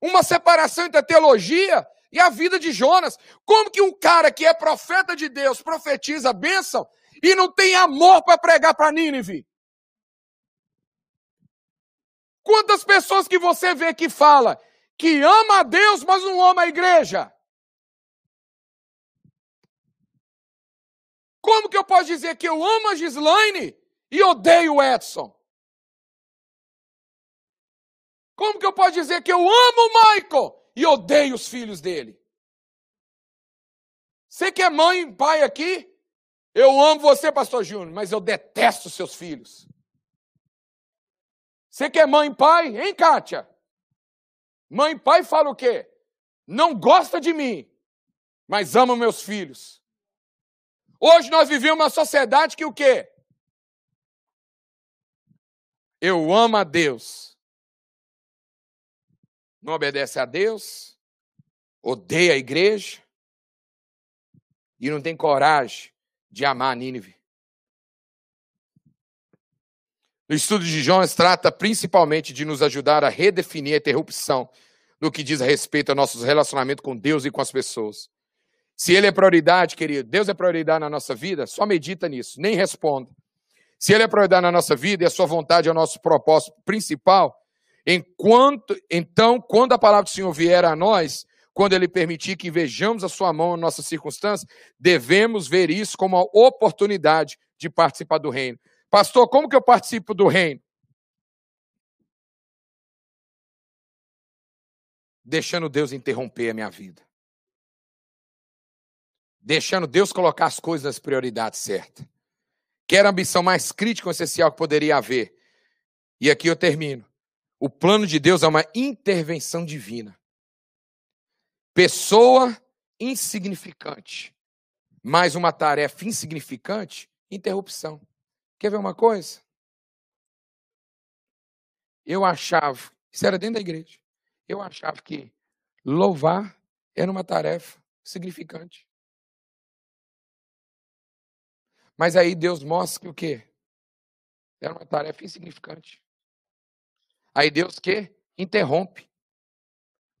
Uma separação entre a teologia e a vida de Jonas. Como que um cara que é profeta de Deus profetiza a bênção e não tem amor para pregar para Nínive? Quantas pessoas que você vê que fala que ama a Deus, mas não ama a igreja? Como que eu posso dizer que eu amo a Gislaine e odeio o Edson? Como que eu posso dizer que eu amo o Michael e odeio os filhos dele. Você que é mãe e pai aqui, eu amo você, pastor Júnior, mas eu detesto seus filhos. Você que é mãe e pai, hein, Kátia? Mãe e pai fala o quê? Não gosta de mim, mas ama meus filhos. Hoje nós vivemos uma sociedade que o quê? Eu amo a Deus, não obedece a Deus, odeia a igreja e não tem coragem de amar Nínive. O estudo de Jonas trata principalmente de nos ajudar a redefinir a interrupção no que diz respeito ao nosso relacionamento com Deus e com as pessoas. Se Ele é prioridade, querido, Deus é prioridade na nossa vida, só medita nisso, nem responda. Se Ele é prioridade na nossa vida e a Sua vontade é o nosso propósito principal, Enquanto, então, quando a palavra do Senhor vier a nós, quando Ele permitir que vejamos a Sua mão em nossas circunstâncias, devemos ver isso como uma oportunidade de participar do reino. Pastor, como que eu participo do reino? Deixando Deus interromper a minha vida. Deixando Deus colocar as coisas nas prioridades certas. Que era a ambição mais crítica e essencial que poderia haver. E aqui eu termino. O plano de Deus é uma intervenção divina. Pessoa insignificante, mais uma tarefa insignificante, interrupção. Quer ver uma coisa? Eu achava, isso era dentro da igreja, eu achava que louvar era uma tarefa significante. Mas aí Deus mostra que o quê? Era uma tarefa insignificante. Aí Deus que interrompe.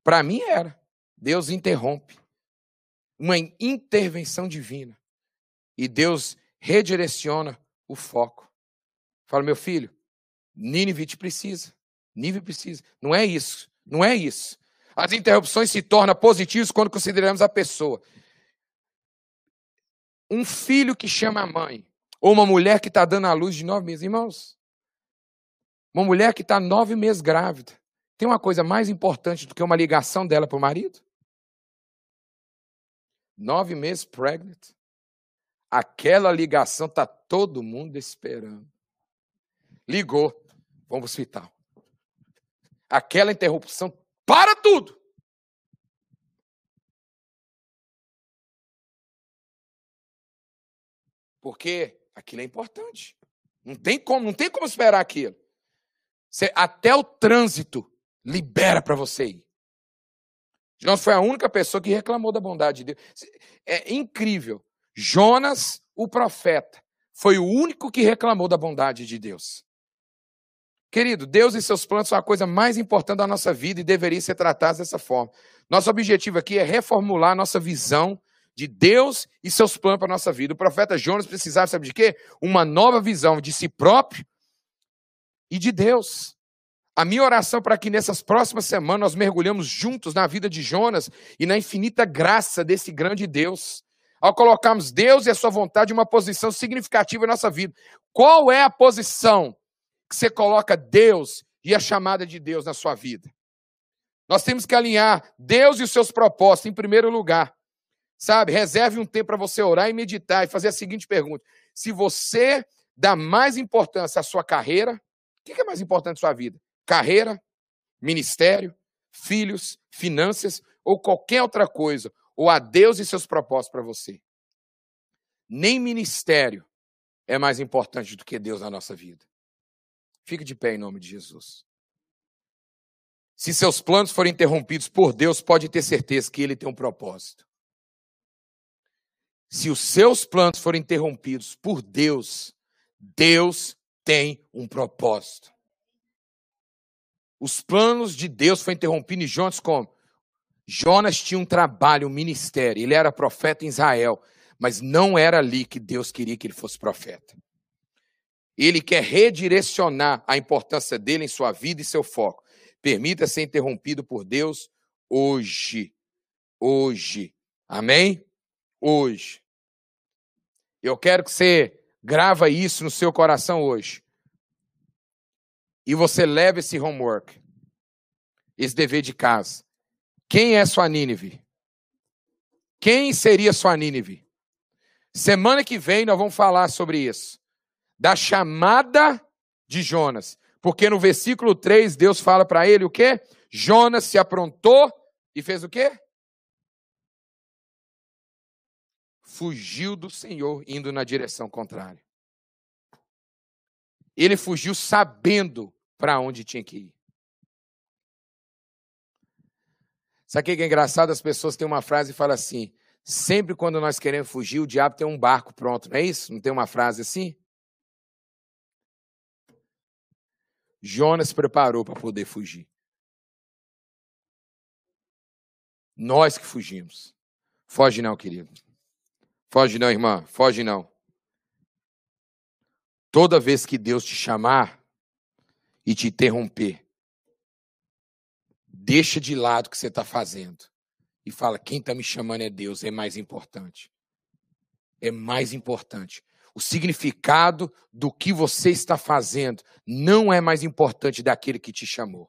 Para mim era. Deus interrompe. Uma intervenção divina. E Deus redireciona o foco. Fala, meu filho, Nínive te precisa. Nínive precisa. Não é isso. Não é isso. As interrupções se tornam positivas quando consideramos a pessoa. Um filho que chama a mãe, ou uma mulher que está dando a luz de nove meses. Irmãos, uma mulher que está nove meses grávida. Tem uma coisa mais importante do que uma ligação dela para o marido? Nove meses pregnant. Aquela ligação está todo mundo esperando. Ligou, vamos para o hospital. Aquela interrupção para tudo. Porque aquilo é importante. Não tem como, não tem como esperar aquilo. Você, até o trânsito libera para você ir. Jonas foi a única pessoa que reclamou da bondade de Deus. É incrível. Jonas, o profeta, foi o único que reclamou da bondade de Deus. Querido, Deus e seus planos são a coisa mais importante da nossa vida e deveriam ser tratados dessa forma. Nosso objetivo aqui é reformular nossa visão de Deus e seus planos para a nossa vida. O profeta Jonas precisava, sabe de quê? Uma nova visão de si próprio e de Deus. A minha oração para que nessas próximas semanas nós mergulhamos juntos na vida de Jonas e na infinita graça desse grande Deus. Ao colocarmos Deus e a sua vontade em uma posição significativa na nossa vida. Qual é a posição que você coloca Deus e a chamada de Deus na sua vida? Nós temos que alinhar Deus e os seus propósitos em primeiro lugar. Sabe? Reserve um tempo para você orar e meditar e fazer a seguinte pergunta: se você dá mais importância à sua carreira, o que é mais importante na sua vida? Carreira, ministério, filhos, finanças ou qualquer outra coisa, ou a Deus e seus propósitos para você. Nem ministério é mais importante do que Deus na nossa vida. Fique de pé em nome de Jesus. Se seus planos forem interrompidos por Deus, pode ter certeza que Ele tem um propósito. Se os seus planos forem interrompidos por Deus, Deus tem um propósito. Os planos de Deus foram interrompidos Jonas como? Jonas tinha um trabalho, um ministério. Ele era profeta em Israel, mas não era ali que Deus queria que ele fosse profeta. Ele quer redirecionar a importância dele em sua vida e seu foco. Permita ser interrompido por Deus hoje. Hoje. Amém? Hoje. Eu quero que você grava isso no seu coração hoje. E você leve esse homework, esse dever de casa. Quem é sua Nínive? Quem seria sua Nínive? Semana que vem nós vamos falar sobre isso. Da chamada de Jonas. Porque no versículo 3, Deus fala para ele o quê? Jonas se aprontou e fez o quê? Fugiu do Senhor, indo na direção contrária. Ele fugiu sabendo para onde tinha que ir. Sabe o que é engraçado? As pessoas têm uma frase e falam assim: sempre quando nós queremos fugir, o diabo tem um barco pronto, não é isso? Não tem uma frase assim? Jonas preparou para poder fugir. Nós que fugimos. Foge não, querido. Foge não, irmã. Foge não. Toda vez que Deus te chamar e te interromper, deixa de lado o que você está fazendo e fala: quem está me chamando é Deus, é mais importante. É mais importante. O significado do que você está fazendo não é mais importante daquele que te chamou.